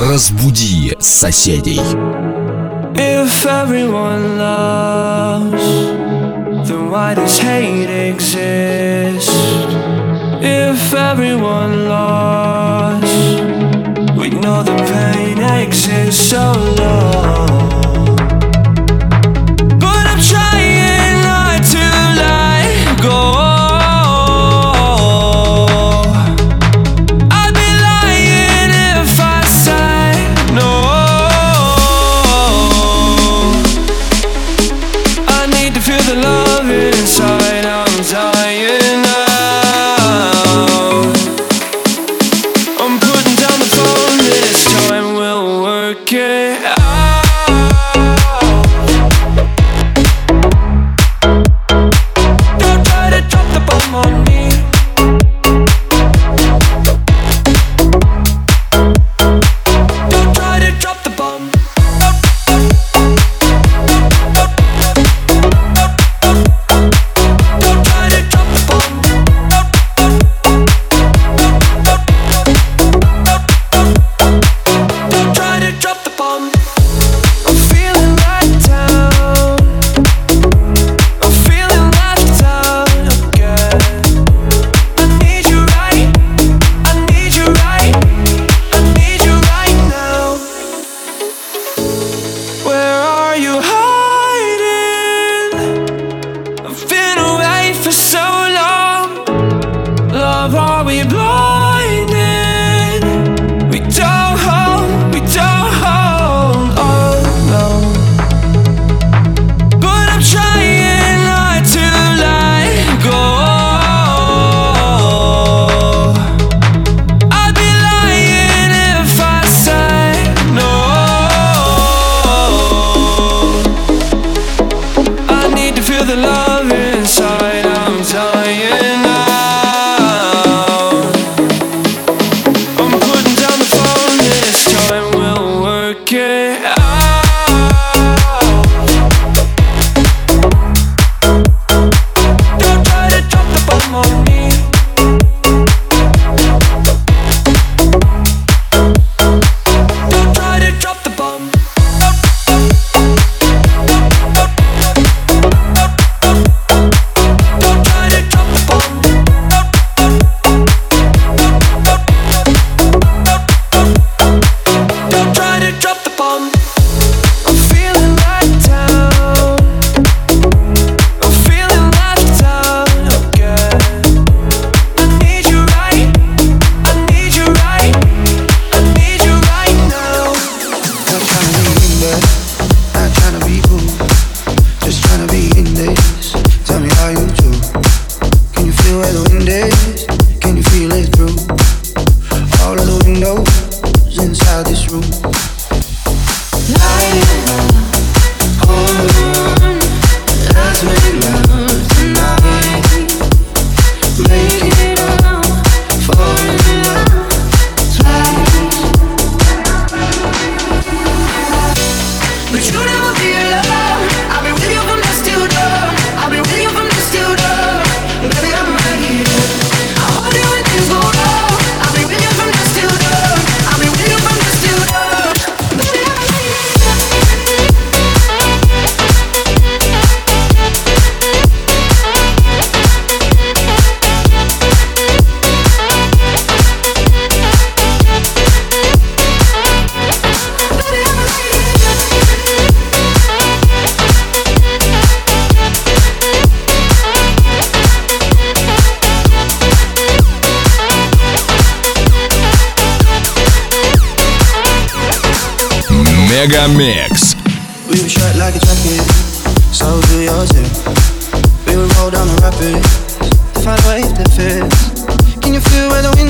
Разбуди соседей. If everyone loves, then why does hate exist? If everyone loves, we know the pain exists, so long. you by the wind.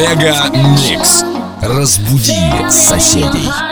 Мега Микс. Разбуди соседей.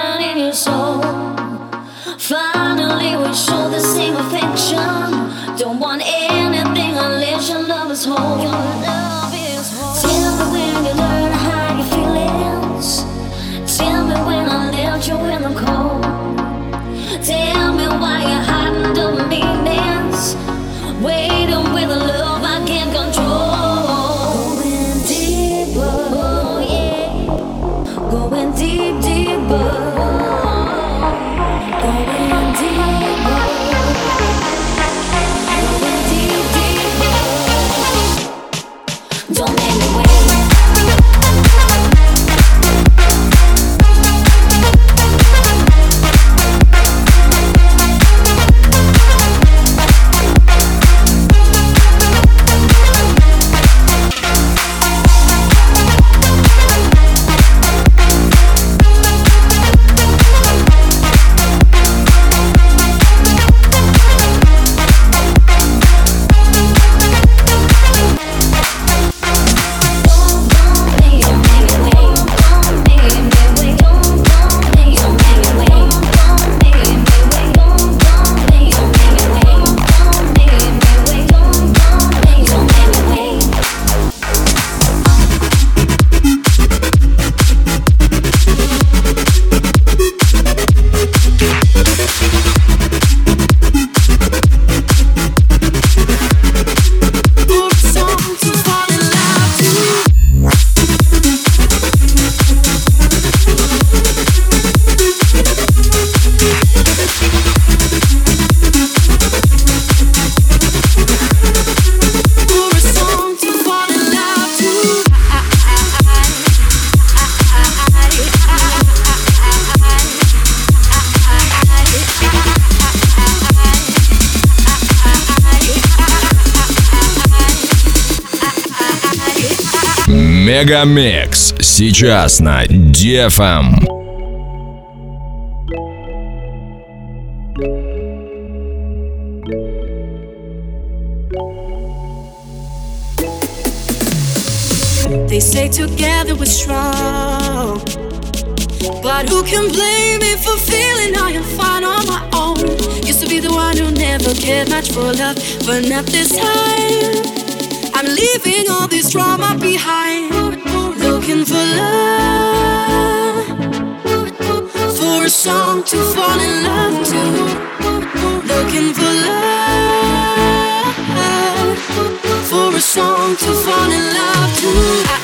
Мегамикс сейчас на DFM. They say together we're strong. But who can blame me for feeling I am fine on my own? Used to be the one who never cared much for love, but not this time. I'm leaving all this drama behind. Looking for love. For a song to fall in love to. Looking for love. For a song to fall in love to.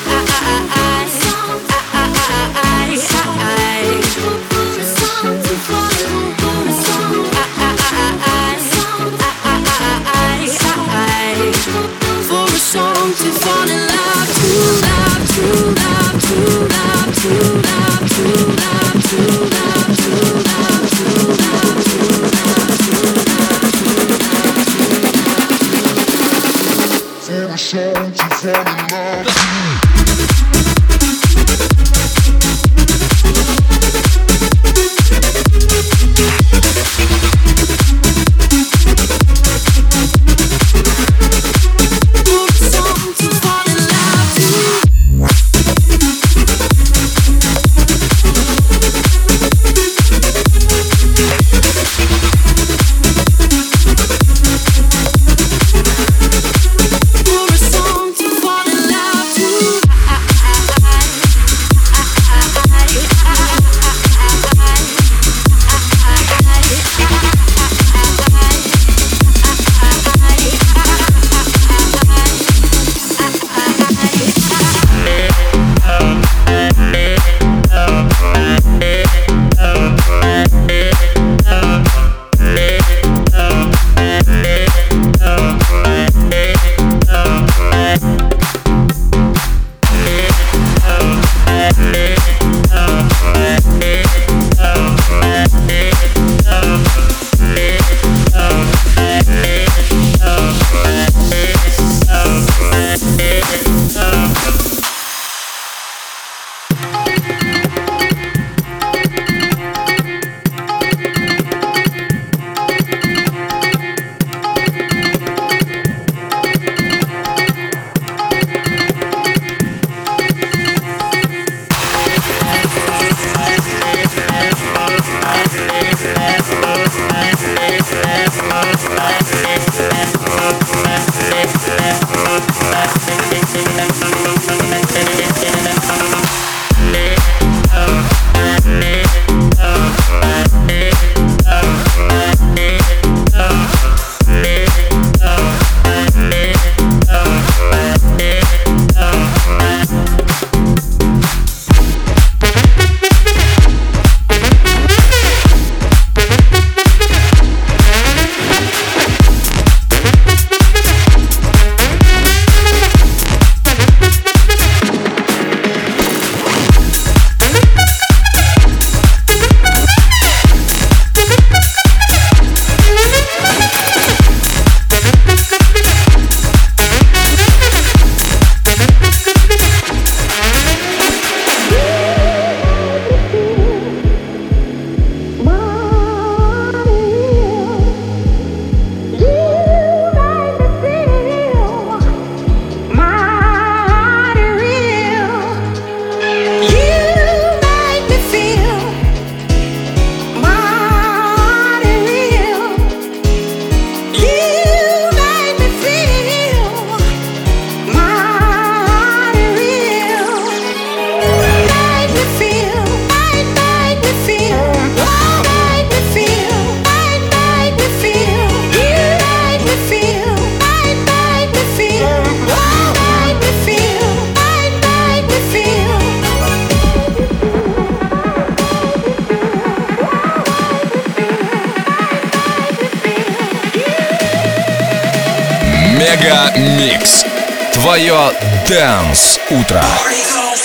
Микс Твое Дэнс Утро. Party